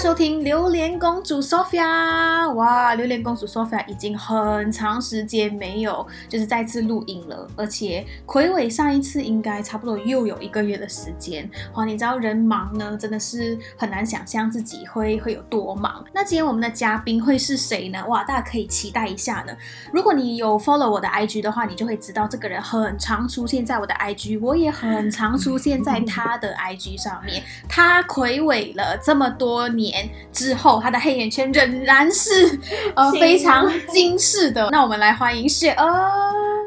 收听《榴莲公主 Sophia》。哇，榴莲公主 Sophia 已经很长时间没有就是再次录音了，而且魁伟上一次应该差不多又有一个月的时间。哇，你知道人忙呢，真的是很难想象自己会会有多忙。那今天我们的嘉宾会是谁呢？哇，大家可以期待一下呢。如果你有 follow 我的 IG 的话，你就会知道这个人很常出现在我的 IG，我也很常出现在他的 IG 上面。他魁伟了这么多年之后，他的黑眼圈仍然是呃非常精致的。那我们来欢迎雪儿。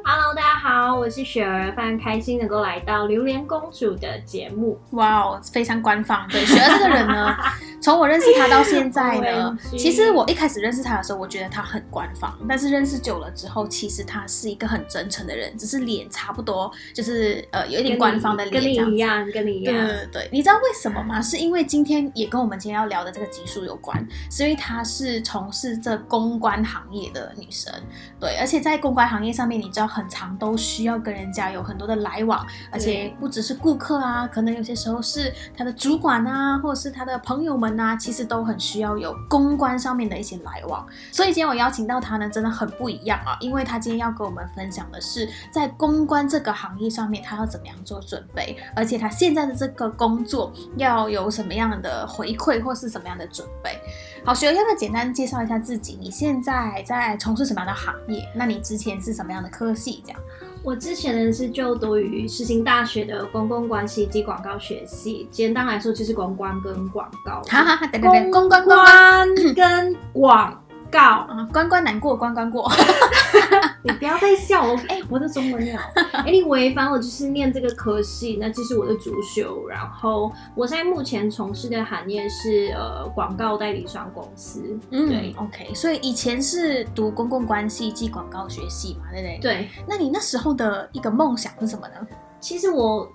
Hello，大家好，我是雪儿，非常开心能够来到《榴莲公主》的节目。哇哦，非常官方。对，雪儿这个人呢，从我认识她到现在呢，其实我一开始认识她的时候，我觉得她很官方，但是认识久了之后，其实她是一个很真诚的人，只是脸差不多就是呃有一点官方的脸跟你这样子。一样，跟你一对样。对对，你知道为什么吗？是因为今天也跟我们今天要聊的这个集数有关，是因为她是从事这公关行业的女生，对，而且在公关行业上面，你知道很长都需要跟人家有很多的来往，而且不只是顾客啊，可能有些时候是他的主管啊，或者是他的朋友们啊，其实都很需要有公关上面的一些来往。所以今天我邀请到他呢，真的很不一样啊，因为他今天要跟我们分享的是在公关这个行业上面，他要怎么样做准备，而且他现在的这个工作要有什么样的回馈或是什么样的准备。好，学儿要不要简单介绍一下自己？你现在在从事什么样的行业？那你之前是什么样的科系？这样？我之前呢是就读于世新大学的公共关系及广告学系，简单来说就是公关跟广告。哈哈哈，等等等，公关公关关跟广告，啊，关关难过关关过。你不要再笑我，哎、我的中文了。Anyway，反正我就是念这个科系，那这是我的主修。然后我现在目前从事的行业是呃广告代理商公司。嗯对，OK，所以以前是读公共关系及广告学系嘛，对不对？。对，那你那时候的一个梦想是什么呢？其实我，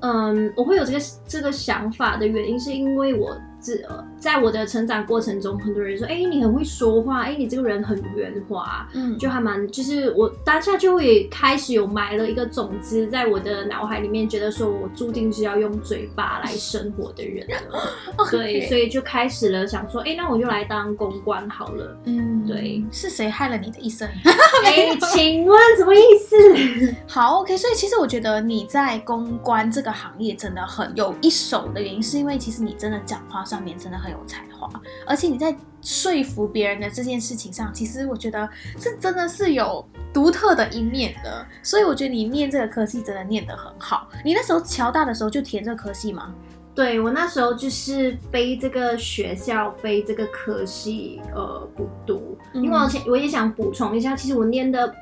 嗯，我会有这个这个想法的原因，是因为我自呃，在我的成长过程中，很多人说，哎、你很会说话，哎、你这个人很圆滑，嗯就还蛮，就是我当下就会开始有埋了一个种子在我的脑海里面，觉得说我注定是要用嘴巴来生活的人了。对，所以就开始了想说，哎、那我就来当公关好了。嗯，对，是谁害了你的一生？哎、请问什么意思？好，OK，所以其实我觉得你在公关这个行业真的很有一手的原因，是因为其实你真的讲话上面真的很有才华，而且你在说服别人的这件事情上，其实我觉得是真的是有独特的一面的。所以我觉得你念这个科系真的念得很好。你那时候侨大的时候就填这个科系吗？对我那时候就是非这个学校非这个科系呃不读，嗯因为我想我也想补充一下，其实我念的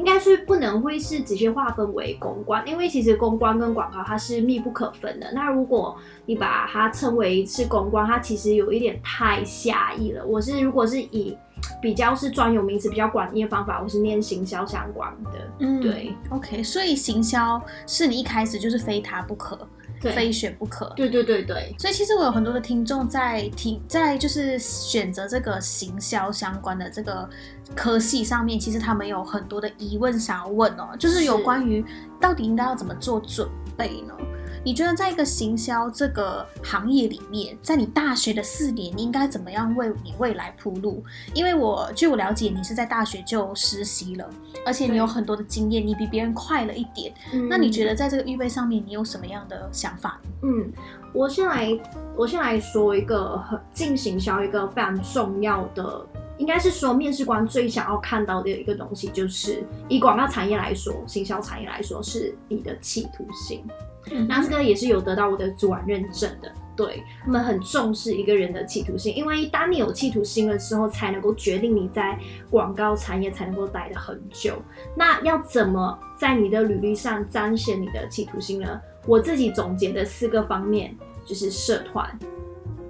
应该是不能会是直接划分为公关，因为其实公关跟广告它是密不可分的。那如果你把它称为是公关，它其实有一点太狭义了。我是如果是以比较是专有名词比较广义的方法，我是念行销相关的。嗯对，OK，所以行销是你一开始就是非它不可，对非选不可。对对对对，所以其实我有很多的听众在听，在就是选择这个行销相关的这个科系上面，其实他们有很多的疑问想要问哦，就是有关于到底应该要怎么做准备呢？你觉得在一个行销这个行业里面，在你大学的四年，你应该怎么样为你未来铺路？因为我据我了解，你是在大学就实习了，而且你有很多的经验，你比别人快了一点。嗯那你觉得在这个预备上面，你有什么样的想法？嗯，我先来，我先来说一个很进行销一个非常重要的，应该是说面试官最想要看到的一个东西，就是以广告产业来说，行销产业来说，是你的企图心。嗯那这个也是有得到我的主管认证的，对他们很重视一个人的企图心，因为当你有企图心的时候，才能够决定你在广告产业才能够待得很久。那要怎么在你的履历上彰显你的企图心呢？我自己总结的四个方面就是社团、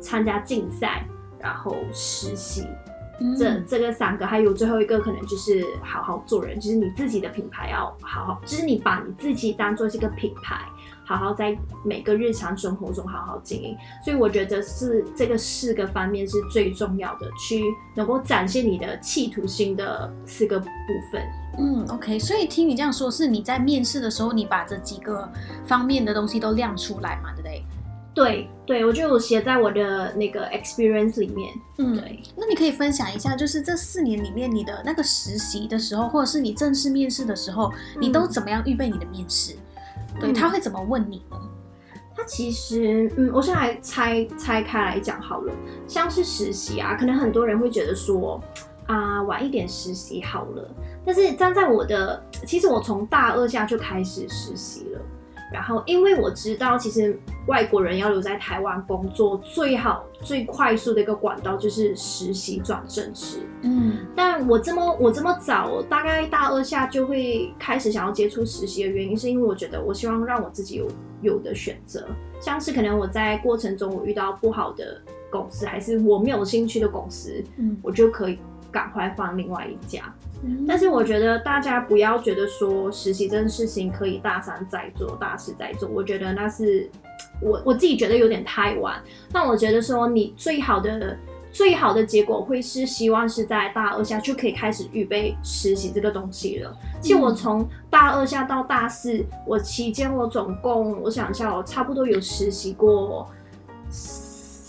参加竞赛，然后实习。这嗯这个三个，还有最后一个可能就是好好做人，就是你自己的品牌要好好，就是你把你自己当做这个品牌，好好在每个日常生活中好好经营。所以我觉得是这个四个方面是最重要的，去能够展现你的企图心的四个部分。嗯，OK，所以听你这样说，是你在面试的时候，你把这几个方面的东西都亮出来嘛，对不对？对对，我觉得我写在我的那个 experience 里面。嗯，对，那你可以分享一下，就是这四年里面，你的那个实习的时候，或者是你正式面试的时候，你都怎么样预备你的面试？对，嗯他会怎么问你呢？它其实，嗯，我先来拆拆开来讲好了。像是实习啊，可能很多人会觉得说，啊，晚一点实习好了。但是站在我的，其实我从大二下就开始实习了。然后，因为我知道，其实外国人要留在台湾工作，最好最快速的一个管道就是实习转正式。嗯但我这么我这么早，大概大二下就会开始想要接触实习的原因，是因为我觉得我希望让我自己有有的选择，像是可能我在过程中我遇到不好的公司，还是我没有兴趣的公司，嗯我就可以赶快换另外一家。嗯但是我觉得大家不要觉得说实习这件事情可以大三再做，大四再做，我觉得那是我我自己觉得有点太晚。但我觉得说你最好的最好的结果会是希望是在大二下就可以开始预备实习这个东西了。其实我从大二下到大四，我期间我总共我想一下，我差不多有实习过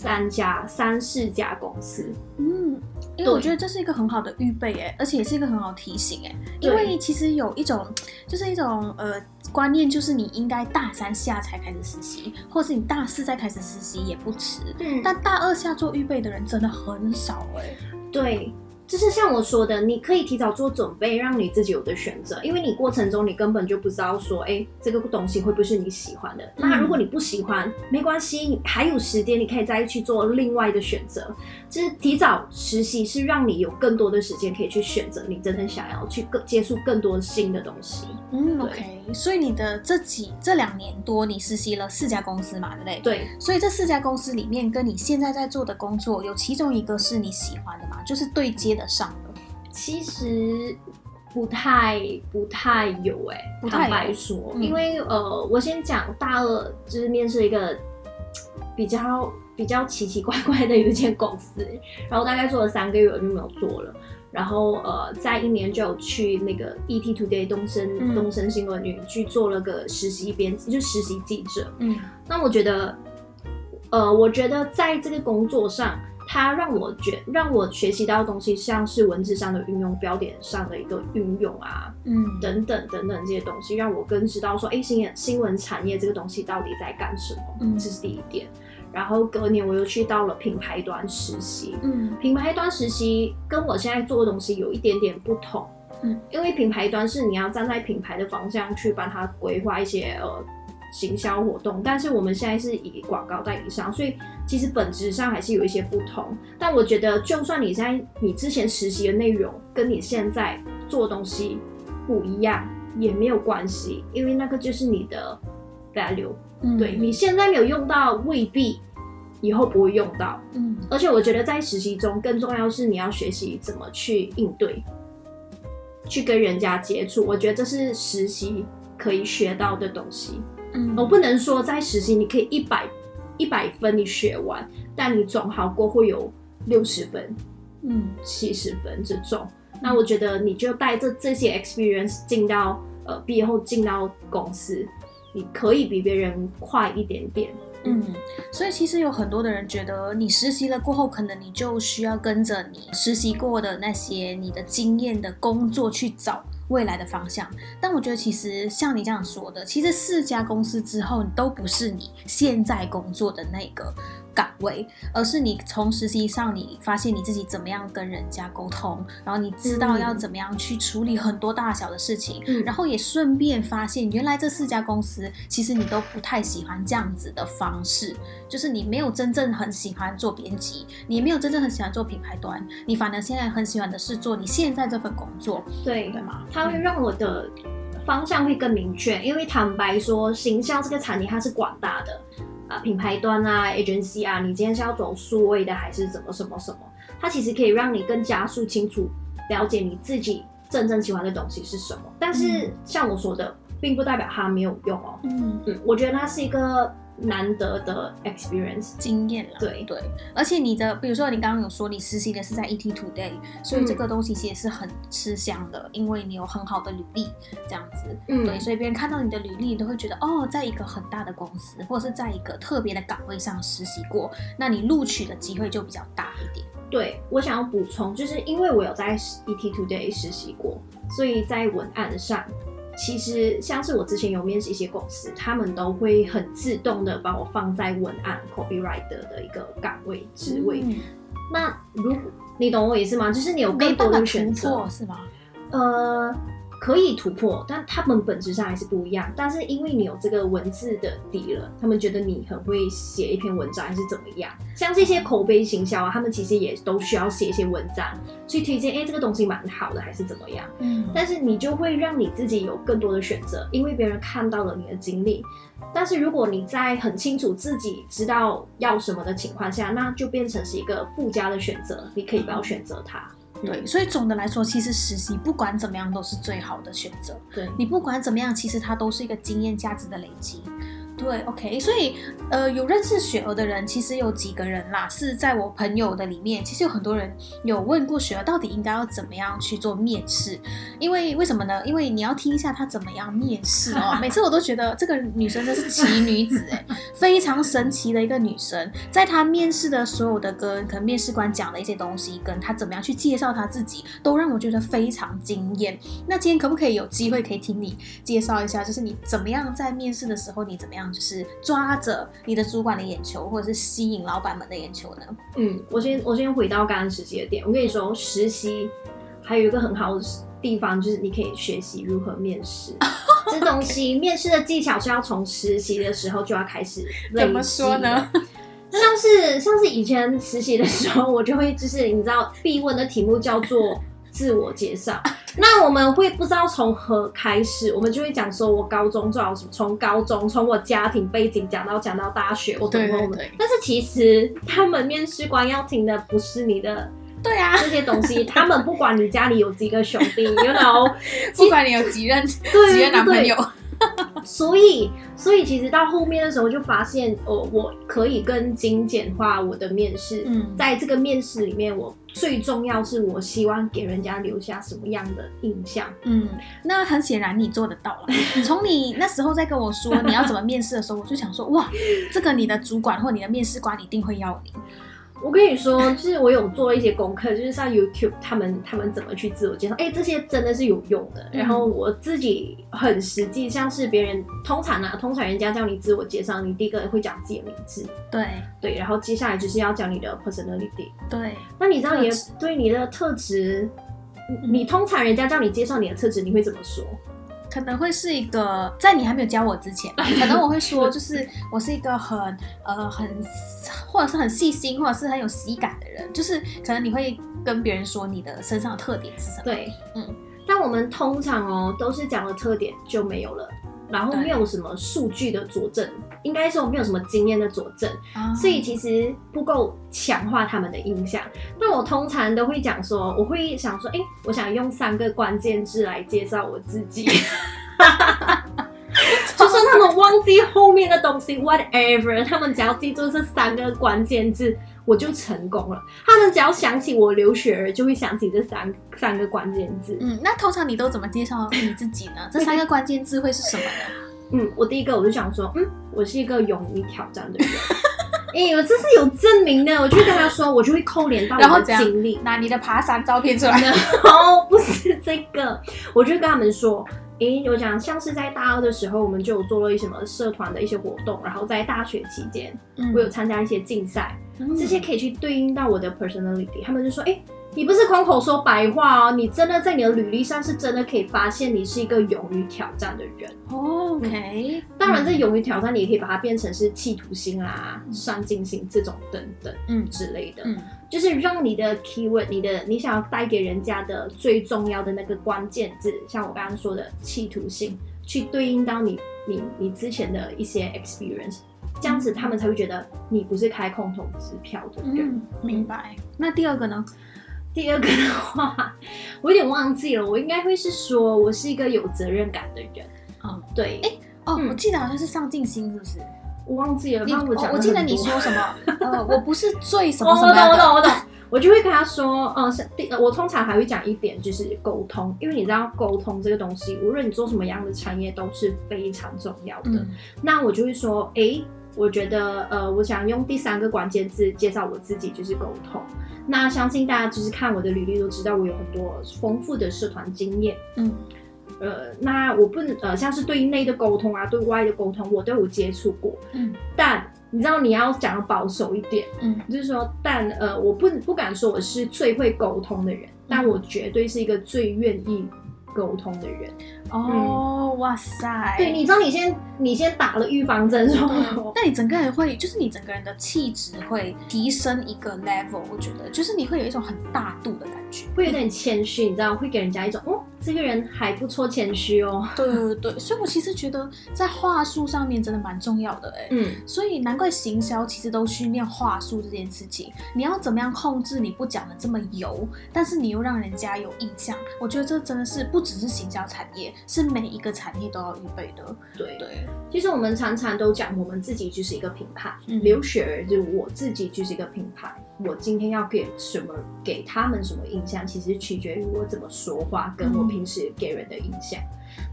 三家三四家公司。嗯，因为我觉得这是一个很好的预备哎，而且也是一个很好提醒哎，因为其实有一种就是一种呃观念，就是你应该大三下才开始实习，或是你大四再开始实习也不迟。嗯但大二下做预备的人真的很少哎。对，就是像我说的，你可以提早做准备，让你自己有的选择，因为你过程中你根本就不知道说，哎，这个东西会不会是你喜欢的。那如果你不喜欢，没关系，你还有时间，你可以再去做另外的选择。就是提早实习是让你有更多的时间可以去选择你真正想要去更接触更多新的东西。嗯，OK，所以你的这几这两年多，你实习了四家公司嘛，对不对？。对，所以这四家公司里面，跟你现在在做的工作，有其中一个是你喜欢的嘛？就是对接得上的。其实不太不太有哎、不太坦白说，嗯因为呃，我先讲大二就是面试一个比较比较奇奇怪怪的一间公司，然后大概做了三个月我就没有做了。然后呃，在一年就有去那个 ET Today 东森、嗯东森新闻局去做了个实习编辑，就实习记者。嗯那我觉得，呃，我觉得在这个工作上，它让我觉让我学习到的东西，像是文字上的运用、标点上的一个运用啊，嗯。等等等等这些东西，让我更知道说，哎，新新闻产业这个东西到底在干什么，嗯。这是第一点。然后隔年我又去到了品牌端实习，嗯。品牌端实习跟我现在做的东西有一点点不同，嗯，因为品牌端是你要站在品牌的方向去帮他规划一些呃行销活动，但是我们现在是以广告代理商，所以其实本质上还是有一些不同。但我觉得，就算你在你之前实习的内容跟你现在做东西不一样，也没有关系，因为那个就是你的 value。嗯，对你现在没有用到，未必以后不会用到。嗯而且我觉得在实习中，更重要是你要学习怎么去应对，去跟人家接触。我觉得这是实习可以学到的东西。嗯，我不能说在实习你可以一百一百分你学完，但你总好过会有六十分、嗯七十分这种。那我觉得你就带着这些 experience 进到呃毕业后进到公司，你可以比别人快一点点。嗯，所以其实有很多的人觉得，你实习了过后，可能你就需要跟着你实习过的那些你的经验的工作去找未来的方向。但我觉得，其实像你这样说的，其实四家公司之后，你都不是你现在工作的那个岗位，而是你从实习上你发现你自己怎么样跟人家沟通，然后你知道要怎么样去处理很多大小的事情，嗯然后也顺便发现，原来这四家公司其实你都不太喜欢这样子的方式，就是你没有真正很喜欢做编辑，你也没有真正很喜欢做品牌端，你反而现在很喜欢的是做你现在这份工作，对对吗？它会让我的方向会更明确，因为坦白说，行销这个产业它是广大的啊、品牌端啊、agency 啊，你今天是要走数位的还是怎么什么什么，它其实可以让你更加速清楚了解你自己真正喜欢的东西是什么。但是嗯像我说的，并不代表它没有用哦。嗯嗯，我觉得它是一个难得的 experience。经验了，对。对，而且你的，比如说你刚刚有说你实习的是在 ET Today，所以这个东西其实是很吃香的，因为你有很好的履历，这样子，嗯。对，所以别人看到你的履历，都会觉得哦，在一个很大的公司，或者是在一个特别的岗位上实习过，那你录取的机会就比较大一点。对我想要补充，就是因为我有在 ET Today 实习过，所以在文案上，其实像是我之前有面试一些公司，他们都会很自动的把我放在文案 copywriter 的一个岗位职位。嗯那如果你懂我意思吗？就是你有没更多的选择，是吗？呃，可以突破，但他们本质上还是不一样。但是因为你有这个文字的底了，他们觉得你很会写一篇文章，还是怎么样？像这些口碑行销啊，他们其实也都需要写一些文章去推荐，哎、这个东西蛮好的，还是怎么样？嗯，但是你就会让你自己有更多的选择，因为别人看到了你的经历。但是如果你在很清楚自己知道要什么的情况下，那就变成是一个附加的选择，你可以不要选择它。对，所以总的来说，其实实习不管怎么样都是最好的选择。对，你不管怎么样，其实它都是一个经验价值的累积。对，OK，所以呃，有认识雪儿的人，其实有几个人啦，是在我朋友的里面，其实有很多人有问过雪儿，到底应该要怎么样去做面试？因为为什么呢？因为你要听一下她怎么样面试哦。每次我都觉得这个女生真是奇女子哎，非常神奇的一个女生，在她面试的所有的跟可能面试官讲的一些东西，跟她怎么样去介绍她自己，都让我觉得非常惊艳。那今天可不可以有机会可以听你介绍一下，就是你怎么样在面试的时候，你怎么样就是抓着你的主管的眼球，或者是吸引老板们的眼球呢？嗯，我先我先回到刚刚实习的点，我跟你说，实习还有一个很好的地方，就是你可以学习如何面试。这东西面试的技巧是要从实习的时候就要开始累积。怎么说呢？像是像是以前实习的时候，我就会就是你知道必问的题目叫做自我介绍。那我们会不知道从何开始，我们就会讲说我高中做好什么，从高中从我家庭背景讲到讲到大学，我怎么我们但是其实他们面试官要听的不是你的对啊，这些东西，他们不管你家里有几个兄弟，you know，不管你有几任对几任男朋友，所以，所以其实到后面的时候就发现，哦，我可以更精简化我的面试。嗯在这个面试里面，我最重要是我希望给人家留下什么样的印象。嗯，那很显然你做得到了。从你那时候在跟我说你要怎么面试的时候，我就想说，哇，这个你的主管或你的面试官一定会要你。我跟你说，就是我有做一些功课，就是上 YouTube 他们他们怎么去自我介绍，哎、这些真的是有用的。嗯然后我自己很实际，像是别人通常啊，通常人家叫你自我介绍，你第一个会讲自己的名字，对对，然后接下来就是要讲你的 personality。对，那你知道你的对你的特质，嗯你通常人家叫你介绍你的特质，你会怎么说？可能会是一个在你还没有教我之前，可能我会说，就是我是一个很呃很或者是很细心，或者是很有喜感的人，就是可能你会跟别人说你的身上的特点是什么。对，嗯。但我们通常哦都是讲了特点就没有了，然后对没有什么数据的佐证，应该说没有什么经验的佐证，啊所以其实不够强化他们的印象。那我通常都会讲说，我会想说，哎、我想用三个关键字来介绍我自己。就算他们忘记后面的东西，whatever，他们只要记住这三个关键字，我就成功了。他们只要想起我刘雪儿，就会想起这三三个关键字。嗯，那通常你都怎么介绍你自己呢？这三个关键字会是什么呢？嗯，我第一个我就想说，嗯，我是一个勇于挑战的人。哎、我这是有证明的，我就跟他说，我就会扣连到我的经历。拿你的爬山照片出来。哦，不是这个，我就跟他们说，诶，我讲像是在大二的时候，我们就有做了一什么社团的一些活动，然后在大学期间，嗯我有参加一些竞赛，嗯这些可以去对应到我的 personality。他们就说，诶，你不是空口说白话哦，你真的在你的履历上是真的可以发现你是一个勇于挑战的人。哦，OK，当然，这勇于挑战，你也可以把它变成是企图心啊、上进心这种等等嗯之类的。嗯就是让你的 keyword，你的你想要带给人家的最重要的那个关键字，像我刚刚说的企图心，去对应到你你你之前的一些 experience，这样子他们才会觉得你不是开空头支票的人。嗯，明白。那第二个呢？第二个的话，我有点忘记了，我应该会是说我是一个有责任感的人。嗯，对，哦，嗯我记得好像是上进心，是不是？我忘记了，你我讲、哦我记得你说什么？呃，我不是最什么哦，什么的。我懂，我懂，我懂。我就会跟他说，嗯，是第，我通常还会讲一点，就是沟通，因为你知道沟通这个东西，无论你做什么样的产业都是非常重要的。嗯那我就会说，诶，我觉得，呃，我想用第三个关键字介绍我自己，就是沟通。那相信大家就是看我的履历都知道，我有很多丰富的社团经验。嗯呃，那我不能，呃，像是对内的沟通啊，对外的沟通，我都有接触过。嗯但你知道你要讲得保守一点，嗯就是说，但呃，我不不敢说我是最会沟通的人，但我绝对是一个最愿意沟通的人。哦，哇塞！对，你知道你先你先打了预防针之后，那你整个人会，就是你整个人的气质会提升一个 level，我觉得就是你会有一种很大度的感觉，会有点谦虚，你知道，会给人家一种哦，这个人还不错，谦虚哦。对对对，所以我其实觉得在话术上面真的蛮重要的哎。嗯，所以难怪行销其实都训练话术这件事情，你要怎么样控制你不讲的这么油，但是你又让人家有印象，我觉得这真的是不只是行销产业，是每一个产业都要预备的。对。对，其实我们常常都讲，我们自己就是一个品牌，嗯刘雪儿就我自己就是一个品牌。我今天要给什么，给他们什么印象，其实取决于我怎么说话，跟我嗯平时给人的印象。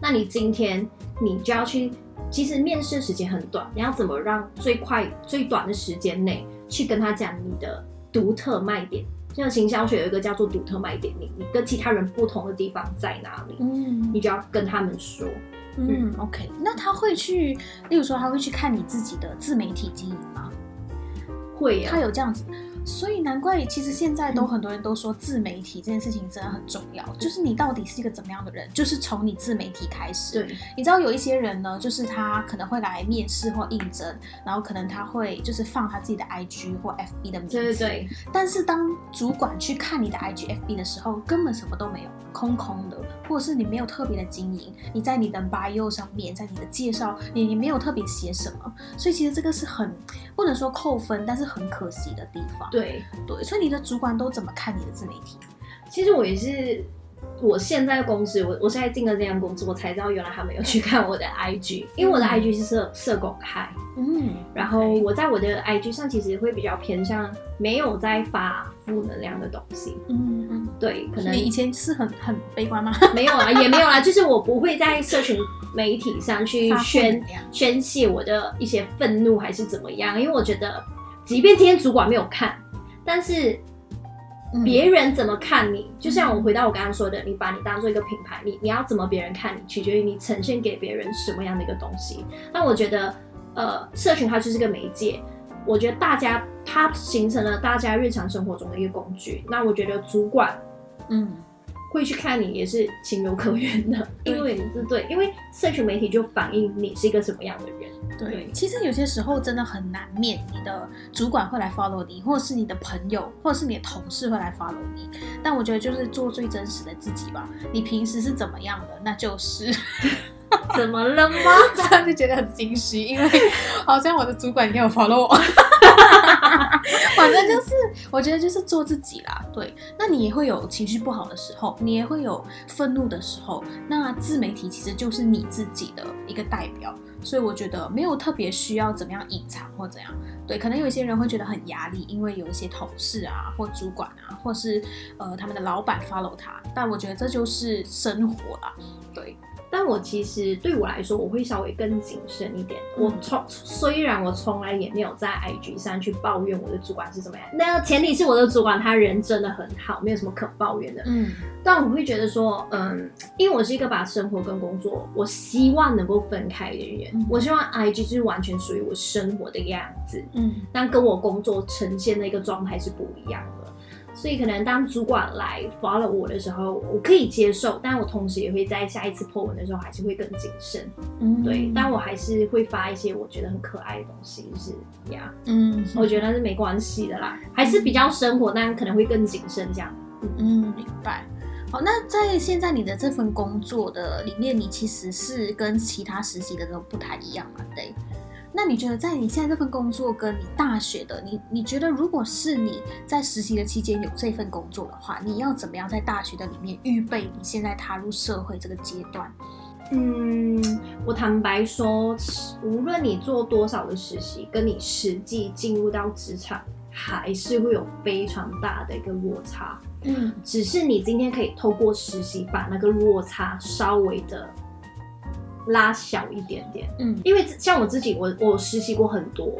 那你今天你就要去，其实面试时间很短，你要怎么让最快最短的时间内去跟他讲你的独特卖点？像行销学有一个叫做独特卖点，你你跟其他人不同的地方在哪里？嗯你就要跟他们说。嗯，OK，那他会去，例如说他会去看你自己的自媒体经营吗？会啊他，有这样子，所以难怪其实现在嗯都很多人都说自媒体这件事情真的很重要，就是你到底是一个怎么样的人，就是从你自媒体开始。对，你知道有一些人呢，就是他可能会来面试或应征，然后可能他会就是放他自己的 IG 或 FB 的名字，对对对，但是当主管去看你的 IG、FB 的时候，根本什么都没有，空空的，或者是你没有特别的经营，你在你的 bio 上面，在你的介绍，你你没有特别写什么，所以其实这个是很不能说扣分，但是很可惜的地方。对。对。对，所以你的主管都怎么看你的自媒体？其实我也是，我现在的公司，我我现在进了这家公司，我才知道原来他们有去看我的 IG，因为我的嗯。IG 是社社公开，嗯，然后我在我的 IG 上其实会比较偏向没有在发负能量的东西，嗯嗯，对，可能你以前是很很悲观吗？没有啊，也没有啊，就是我不会在社群媒体上去宣宣泄我的一些愤怒还是怎么样，因为我觉得，即便今天主管没有看，但是嗯别人怎么看你，就像我回到我刚刚说的，你把你当做一个品牌，你你要怎么别人看你，取决于你呈现给别人什么样的一个东西。那我觉得，呃，社群它就是个媒介，我觉得大家它形成了大家日常生活中的一个工具。那我觉得主管嗯会去看你也是情有可原的，对因为你是对，因为社群媒体就反映你是一个什么样的人。对对，其实有些时候真的很难免，你的主管会来 follow 你，或者是你的朋友，或者是你的同事会来 follow 你。但我觉得就是做最真实的自己吧。你平时是怎么样的，那就是。怎么了吗？这样就觉得很心虚，因为 好像我的主管也有 follow 我。反正就是，我觉得就是做自己啦。对，那你也会有情绪不好的时候，你也会有愤怒的时候。那自媒体其实就是你自己的一个代表，所以我觉得没有特别需要怎么样隐藏或怎样。对，可能有些人会觉得很压力，因为有一些同事啊，或主管啊，或是呃他们的老板 follow 他。但我觉得这就是生活啦。对，但我其实对我来说，我会稍微更谨慎一点。嗯我从虽然我从来也没有在 IG 上去抱怨我的主管是怎么样，那前提是我的主管他人真的很好，没有什么可抱怨的。嗯但我会觉得说，嗯，因为我是一个把生活跟工作，我希望能够分开的人。嗯我希望 IG 就是完全属于我生活的样子，嗯但跟我工作呈现的一个状态是不一样的。所以可能当主管来 follow 我的时候，我可以接受，但我同时也会在下一次 po 文的时候还是会更谨慎。嗯，对，但我还是会发一些我觉得很可爱的东西，就是呀，嗯，我觉得那是没关系的啦，还是比较生活，但可能会更谨慎这样。嗯，明白。好，那在现在你的这份工作的里面，你其实是跟其他实习的都不太一样嘛？对。那你觉得在你现在这份工作跟你大学的，你你觉得如果是你在实习的期间有这份工作的话，你要怎么样在大学的里面预备你现在踏入社会这个阶段？嗯，我坦白说，无论你做多少的实习，跟你实际进入到职场，还是会有非常大的一个落差。嗯只是你今天可以透过实习把那个落差稍微的拉小一点点。嗯。因为像我自己，我我实习过很多，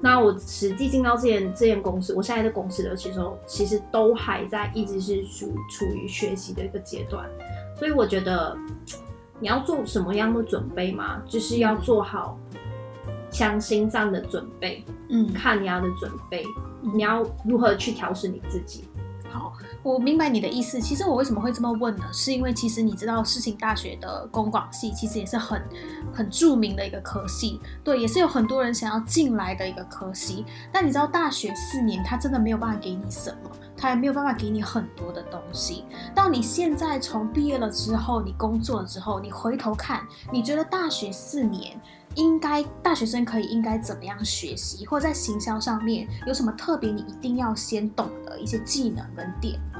那我实际进到这间这间公司，我现在的公司的其实其实都还在一直是处处于学习的一个阶段，所以我觉得你要做什么样的准备嘛，就是要做好强心脏的准备，嗯，抗压的准备，嗯。你要如何去调试你自己。好，我明白你的意思。其实我为什么会这么问呢？是因为其实你知道，世新大学的公广系其实也是很很著名的一个科系，对，也是有很多人想要进来的一个科系。但你知道，大学四年，它真的没有办法给你什么，它也没有办法给你很多的东西。到你现在从毕业了之后，你工作了之后，你回头看，你觉得大学四年？应该大学生可以应该怎么样学习，或者在行销上面有什么特别你一定要先懂的一些技能跟点呢？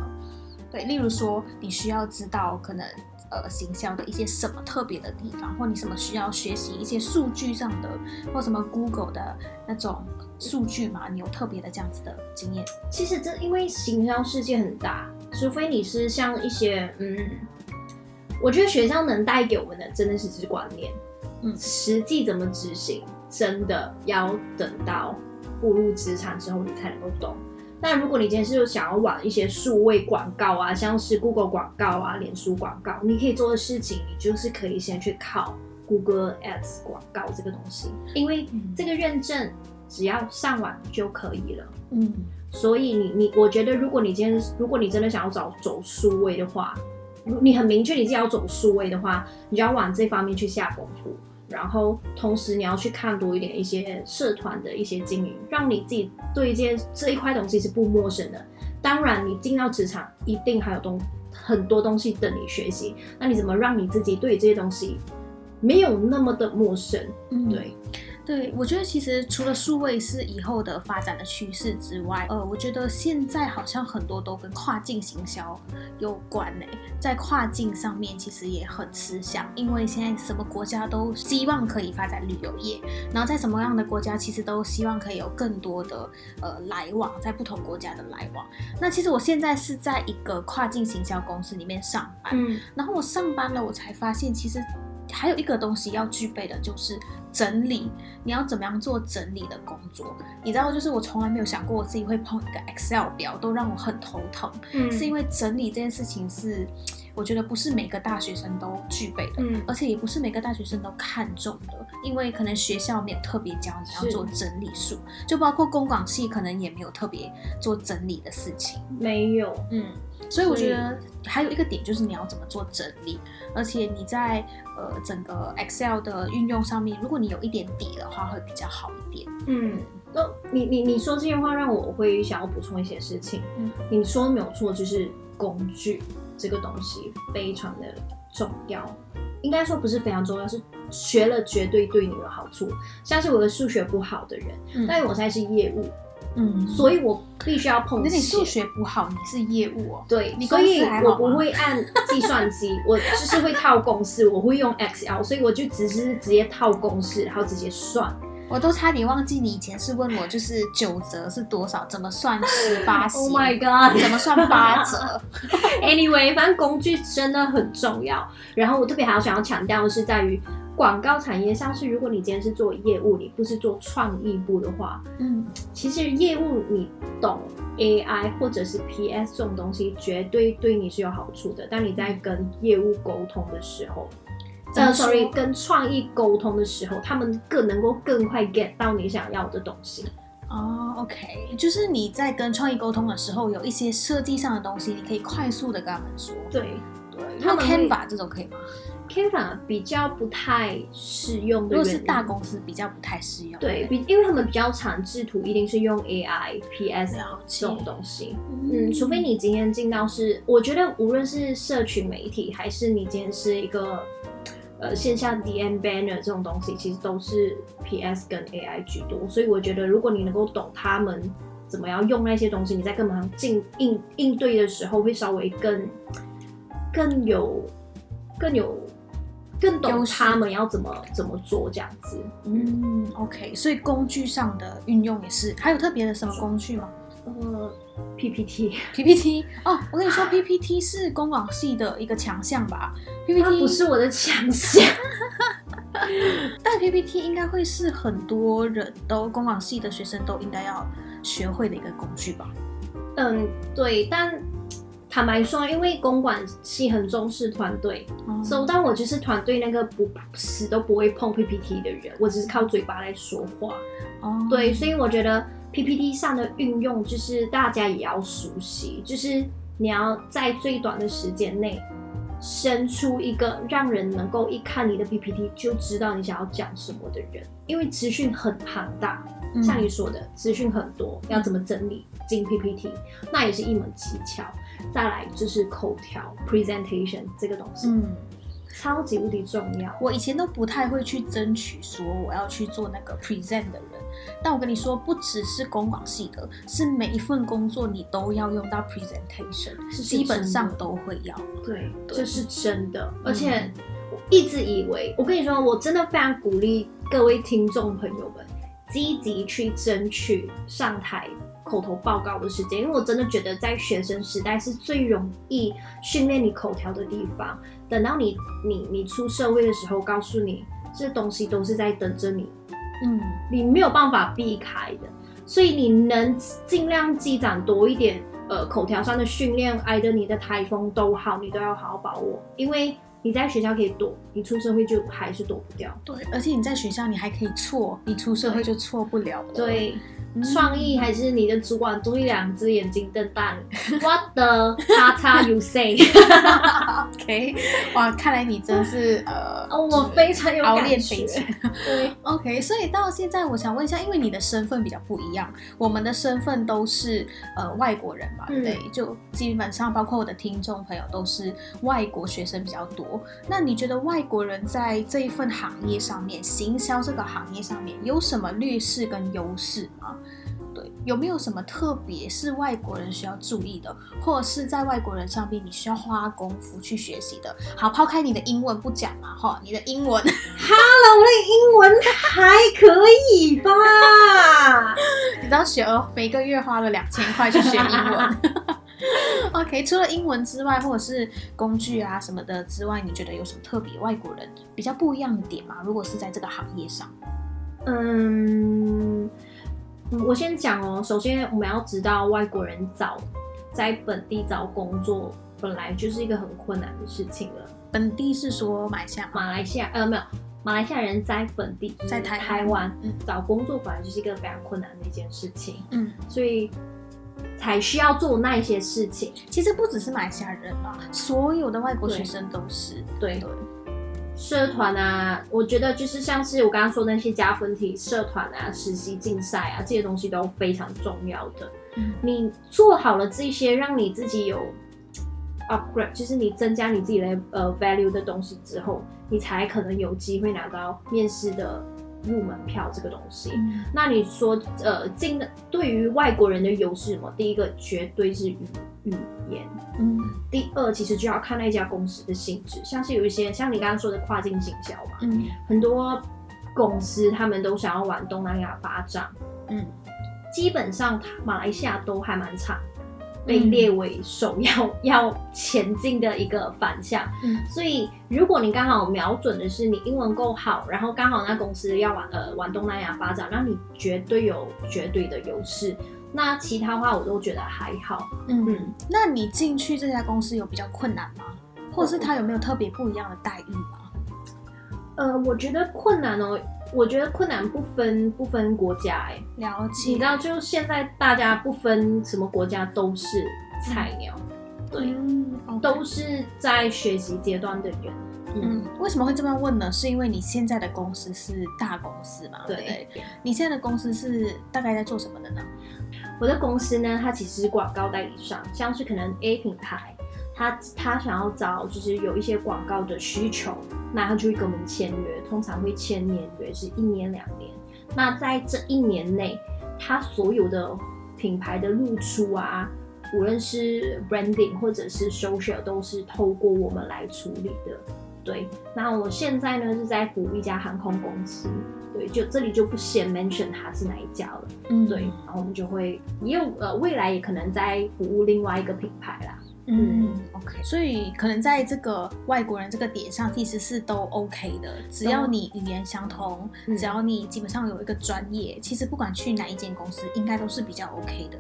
对，例如说你需要知道可能呃行销的一些什么特别的地方，或你什么需要学习一些数据上的，或什么 Google 的那种数据嘛，你有特别的这样子的经验？其实这因为行销世界很大，除非你是像一些嗯，我觉得学校能带给我们的真的是只是观念，嗯实际怎么执行，真的要等到步入职场之后你才能够懂。那如果你今天是想要往一些数位广告啊，像是 Google 广告啊、脸书广告，你可以做的事情，你就是可以先去考 Google Ads 广告这个东西，因为这个认证只要上网就可以了。嗯所以你你，我觉得如果你今天如果你真的想要找走数位的话，如你很明确你自己要走数位的话，你就要往这方面去下功夫。然后同时你要去看多一点一些社团的一些经营，让你自己对这这一块东西是不陌生的。当然，你进到职场一定还有东很多东西等你学习。那你怎么让你自己对这些东西没有那么的陌生？嗯，对，对，我觉得其实除了数位是以后的发展的趋势之外，呃，我觉得现在好像很多都跟跨境行销有关呢。在跨境上面其实也很吃香，因为现在什么国家都希望可以发展旅游业，然后在什么样的国家其实都希望可以有更多的呃来往，在不同国家的来往。那其实我现在是在一个跨境行销公司里面上班，嗯然后我上班了，我才发现其实还有一个东西要具备的就是整理。你要怎么样做整理的工作？你知道，就是我从来没有想过我自己会碰一个 Excel 表，都让我很头疼。嗯是因为整理这件事情是，我觉得不是每个大学生都具备的。嗯而且也不是每个大学生都看重的，因为可能学校没有特别教你要做整理术，就包括公广系可能也没有特别做整理的事情。没有，嗯，所以我觉得还有一个点就是你要怎么做整理，而且你在呃整个 Excel 的运用上面，如果你有一点底的话，会比较好一点。嗯，那你你你说这些话让我会想要补充一些事情。嗯，你说的没有错，就是工具这个东西非常的重要。应该说不是非常重要，是学了绝对对你有好处。像是我的数学不好的人，嗯但我现在是业务，嗯，所以我必须要碰那你数学不好，你是业务哦。对，所以我不会按计算机，我就是会套公式，我会用 Excel，所以我就只是直接套公式，然后直接算。我都差点忘记你以前是问我，就是九折是多少，怎么算十八 斜 Oh my god！怎么算八折？Anyway，反正工具真的很重要。然后我特别还要想要强调的是，在于广告产业上，是如果你今天是做业务，你不是做创意部的话，嗯其实业务你懂 AI 或者是 PS 这种东西，绝对对你是有好处的。当你在跟业务沟通的时候，，sorry，跟创意沟通的时候，他们更能够更快 get 到你想要的东西。哦，OK，就是你在跟创意沟通的时候，有一些设计上的东西，你可以快速的跟他们说。对对，他们 Canva 这种可以吗？，Canva 比较不太适用的如果，是大公司比较不太适用。对，比因为他们比较常制图一定是用 AI、PS 这种东西。嗯，除非你今天进到是，我觉得无论是社群媒体，还是你今天是一个呃线下 DM banner 这种东西，其实都是 PS 跟 AI 居多。所以我觉得，如果你能够懂他们怎么样用那些东西，你在跟他们进应应对的时候，会稍微更更有更有更懂他们要怎么怎么做这样子。嗯，OK，所以工具上的运用也是，还有特别的什么工具吗呃，PPT，？PPT 哦，我跟你说，PPT 是公广系的一个强项吧？PPT 不是我的强项。但 PPT 应该会是很多人都公广系的学生都应该要学会的一个工具吧？嗯，对，但坦白说，因为公管系很重视团队，哦所以当我就是团队那个不死都不会碰 PPT 的人，我只是靠嘴巴来说话。哦，对，所以我觉得 PPT 上的运用，就是大家也要熟悉，就是你要在最短的时间内生出一个让人能够一看你的 PPT 就知道你想要讲什么的人，因为资讯很庞大，嗯像你说的，资讯很多，要怎么整理进 PPT，那也是一门技巧。再来就是口条 presentation 这个东西，嗯，超级无敌重要。我以前都不太会去争取说我要去做那个 present 的人，但我跟你说，不只是公广系的，是每一份工作你都要用到 presentation，是基本上都会要。对，对。这是真的，而且我一直以为，我跟你说，我真的非常鼓励各位听众朋友们积极去争取上台口头报告的时间，因为我真的觉得在学生时代是最容易训练你口条的地方。等到你你你出社会的时候，告诉你这东西都是在等着你，嗯，你没有办法避开的，所以你能尽量积攒多一点呃口条上的训练，挨着你的台风都好，你都要好好把握，因为你在学校可以躲，你出社会就还是躲不掉。对，而且你在学校你还可以错，你出社会就错不了了。对，嗯创意还是你的主管都一两只眼睛瞪大你，What the 叉叉 you say？OK，哇，看来你真是呃，哦，我非常有熬练非常。对，OK，所以到现在，我想问一下，因为你的身份比较不一样，我们的身份都是呃外国人嘛，嗯对，就基本上包括我的听众朋友都是外国学生比较多。那你觉得外国人在这一份行业上面，行销这个行业上面有什么劣势跟优势吗？对，有没有什么特别是外国人需要注意的，或者是在外国人上面你需要花功夫去学习的？好，抛开你的英文不讲嘛，哈，你的英文。Hello，我的英文还可以吧？你知道雪儿每个月花了两千块去学英文。OK，除了英文之外，或者是工具啊什么的之外，你觉得有什么特别外国人比较不一样的点吗？如果是在这个行业上，嗯，嗯我先讲哦。首先，我们要知道外国人找在本地找工作，本来就是一个很困难的事情了。本地是说买下吗？马来西亚呃没有，马来西亚人在本地在台湾台湾嗯找工作本来就是一个非常困难的一件事情，嗯，所以才需要做那一些事情。其实不只是马来西亚人啦，所有的外国学生都是。对对，社团啊，我觉得就是像是我刚刚说的那些加分题、社团啊、实习竞赛啊这些东西都非常重要的。嗯你做好了这些，让你自己有 upgrade，就是你增加你自己的呃 value 的东西之后，你才可能有机会拿到面试的入门票这个东西。嗯那你说呃进的对于外国人的优势是什么？第一个绝对是语语言。嗯第二，其实就要看那家公司的性质，像是有一些像你刚刚说的跨境行销嘛，嗯很多公司他们都想要往东南亚发展，嗯基本上马来西亚都还蛮差被列为首要、要前进的一个反向。嗯所以如果你刚好瞄准的是你英文够好，然后刚好那公司要往呃往东南亚发展，那你绝对有绝对的优势。那其他话我都觉得还好。嗯嗯，那你进去这家公司有比较困难吗？或者是他有没有特别不一样的待遇吗？呃，我觉得困难哦，我觉得困难不分不分国家哎、了解，你知道，就现在大家不分什么国家都是菜鸟，对，都是在学习阶段的人。嗯，为什么会这么问呢？是因为你现在的公司是大公司嘛，对不对？对，你现在的公司是大概在做什么的呢？我的公司呢，它其实是广告代理商，像是可能 A 品牌，他他想要找就是有一些广告的需求，那他就会跟我们签约，通常会签年约，是一年两年。那在这一年内，他所有的品牌的露出啊，无论是 branding 或者是 social，都是透过我们来处理的。对，那我现在呢是在服务一家航空公司，对，就这里就不先 mention 它是哪一家了，嗯对，然后我们就会也有呃未来也可能在服务另外一个品牌啦。嗯，OK，所以可能在这个外国人这个点上，其实是都 OK 的，只要你语言相通，嗯。只要你基本上有一个专业，其实不管去哪一间公司，应该都是比较 OK 的，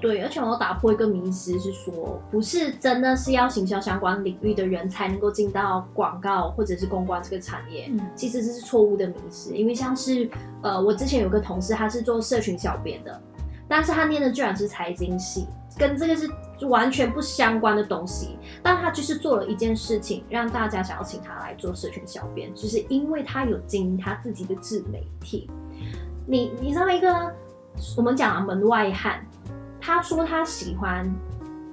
对而且我要打破一个迷思，是说不是真的是要行销相关领域的人才能够进到广告或者是公关这个产业。嗯。其实这是错误的迷思，因为像是呃，我之前有个同事，他是做社群小编的，但是他念的居然是财经系，跟这个是完全不相关的东西。但他就是做了一件事情，让大家想要请他来做社群小编，就是因为他有经营他自己的自媒体。你你知道一个我们讲的门外汉，他说他喜欢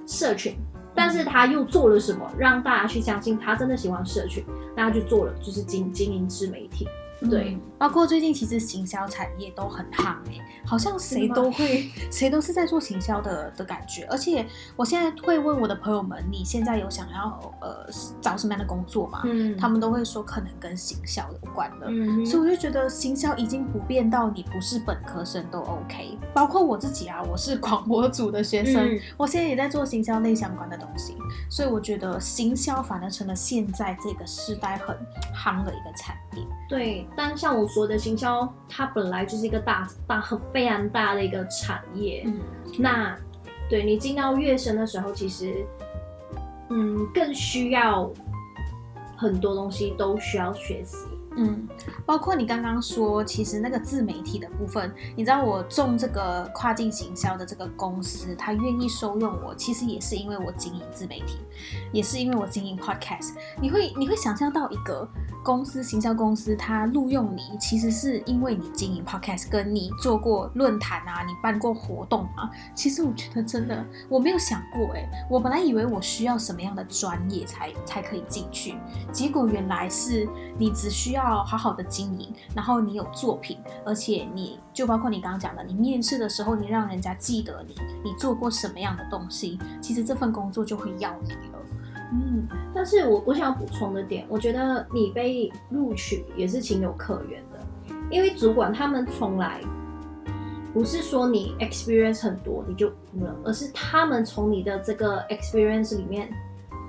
社群，但是他又做了什么让大家去相信他真的喜欢社群？那他就做了就是经经营自媒体。对。嗯。包括最近其实行销产业都很夯哎、好像谁都会，谁都是在做行销的的感觉。而且我现在会问我的朋友们，你现在有想要呃找什么样的工作吗？嗯。他们都会说可能跟行销有关的。嗯所以我就觉得行销已经普遍到你不是本科生都 OK，包括我自己啊，我是广播组的学生，嗯。我现在也在做行销类相关的东西，所以我觉得行销反而成了现在这个时代很夯的一个产业。对，但像我说的行销，它本来就是一个大大很非常大的一个产业。嗯那对你进到乐声的时候，其实嗯更需要很多东西都需要学习。嗯，包括你刚刚说，其实那个自媒体的部分，你知道我中这个跨境行销的这个公司，他愿意收用我，其实也是因为我经营自媒体，也是因为我经营 podcast。你会你会想象到一个公司行销公司，它录用你，其实是因为你经营 podcast，跟你做过论坛啊，你办过活动啊。其实我觉得真的我没有想过、欸，我本来以为我需要什么样的专业才才可以进去，结果原来是你只需要要好好的经营，然后你有作品，而且你就包括你刚刚讲的，你面试的时候你让人家记得你，你做过什么样的东西，其实这份工作就会要你了。嗯但是我我想补充的点，我觉得你被录取也是情有可原的，因为主管他们从来不是说你 experience 很多你就服了，而是他们从你的这个 experience 里面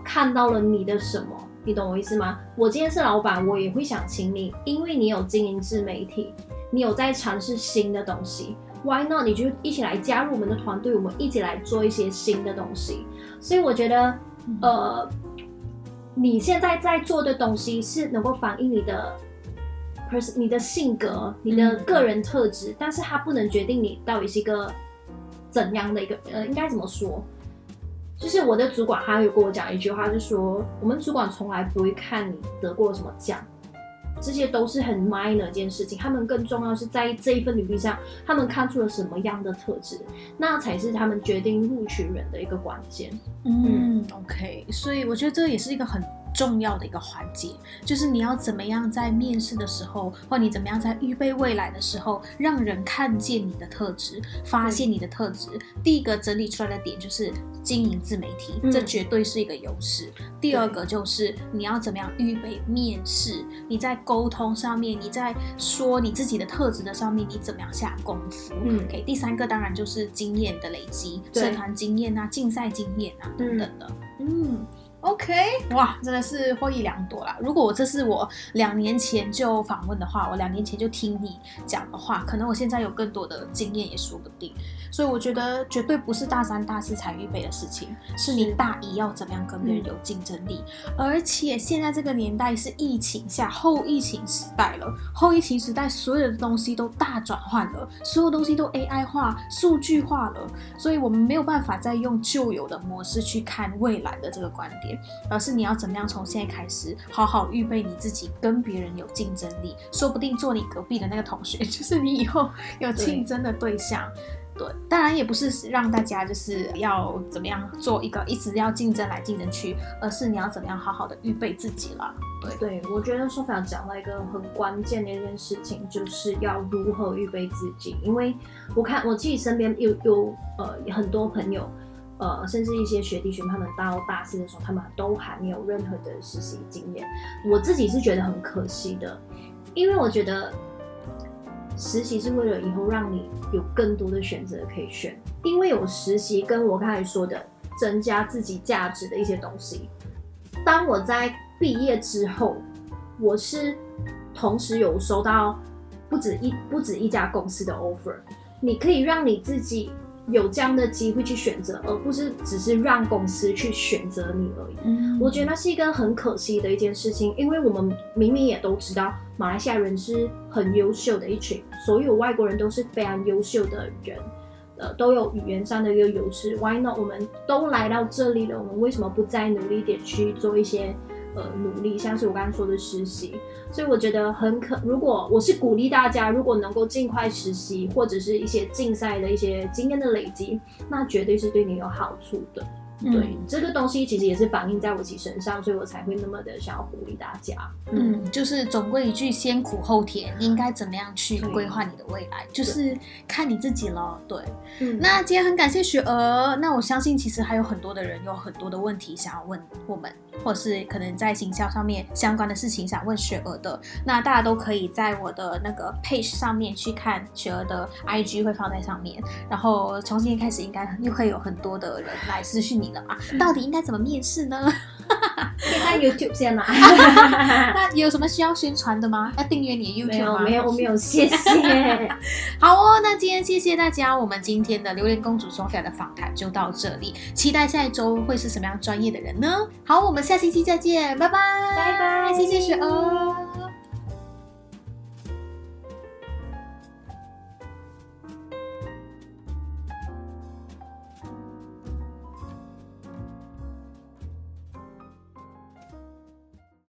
看到了你的什么，你懂我意思吗？我今天是老板，我也会想请你，因为你有经营自媒体，你有在尝试新的东西，Why not？你就一起来加入我们的团队，我们一起来做一些新的东西。所以我觉得，呃，你现在在做的东西是能够反映你的 person、你的性格、你的嗯个人特质，但是它不能决定你到底是一个怎样的一个呃，应该怎么说？就是我的主管他有跟我讲一句话，就说我们主管从来不会看你得过什么奖，这些都是很 minor 的一件事情。他们更重要是在这一份履历上，他们看出了什么样的特质，那才是他们决定录取人的一个关键。嗯，OK，所以我觉得这也是一个很重要的一个环节，就是你要怎么样在面试的时候，或你怎么样在预备未来的时候，让人看见你的特质，发现你的特质。第一个整理出来的点就是经营自媒体，嗯这绝对是一个优势。第二个就是你要怎么样预备面试，你在沟通上面，你在说你自己的特质的上面，你怎么样下功夫？嗯 OK，第三个当然就是经验的累积，社团经验啊、竞赛经验啊等等的。嗯 OK，哇，真的是获益良多啦！如果我这是我两年前就访问的话，我两年前就听你讲的话，可能我现在有更多的经验也说不定。所以我觉得绝对不是大三、大四才预备的事情，是你大一要怎么样跟别人有竞争力。而且现在这个年代是疫情下后疫情时代了，后疫情时代所有的东西都大转换了，所有东西都 AI 化、数据化了，所以我们没有办法再用旧有的模式去看未来的这个观点，而是你要怎么样从现在开始好好预备你自己，跟别人有竞争力，说不定做你隔壁的那个同学 就是你以后有竞争的对象。对，当然也不是让大家就是要怎么样做一个一直要竞争来竞争去，而是你要怎么样好好的预备自己了。对，对，我觉得 Sophia 讲到一个很关键的一件事情，就是要如何预备自己。因为我看我自己身边有有呃很多朋友，呃，甚至一些学弟学妹他们到大四的时候，他们都还没有任何的实习经验。我自己是觉得很可惜的，因为我觉得实习是为了以后让你有更多的选择可以选，因为有实习跟我刚才说的增加自己价值的一些东西。当我在毕业之后，我是同时有收到不止一不止一家公司的 offer，你可以让你自己有这样的机会去选择，而不是只是让公司去选择你而已。嗯我觉得那是一个很可惜的一件事情，因为我们明明也都知道，马来西亚人是很优秀的一群，所有外国人都是非常优秀的人，呃，都有语言上的一个优势。Why not？我们都来到这里了，我们为什么不再努力点去做一些呃努力？像是我刚刚说的实习，所以我觉得很可。如果我是鼓励大家，如果能够尽快实习，或者是一些竞赛的一些经验的累积，那绝对是对你有好处的。对，这个东西其实也是反映在我自己身上，所以我才会那么的想要鼓励大家。嗯，就是总归一句，先苦后甜，应该怎么样去规划你的未来，就是看你自己了。对，嗯那今天很感谢雪儿，那我相信其实还有很多的人有很多的问题想要问我们，或是可能在行销上面相关的事情想问雪儿的，那大家都可以在我的那个 page 上面去看雪儿的 IG 会放在上面，然后从今天开始应该又会有很多的人来私讯你了嘛，到底应该怎么面试呢？可以看 YouTube 先啦。那有什么需要宣传的吗？要订阅你的 YouTube 吗？有没有没有，谢谢。好哦，那今天谢谢大家，我们今天的榴莲公主 Sophia 的访谈就到这里，期待下一周会是什么样专业的人呢？好，我们下星期再见，拜拜，拜拜谢谢雪儿。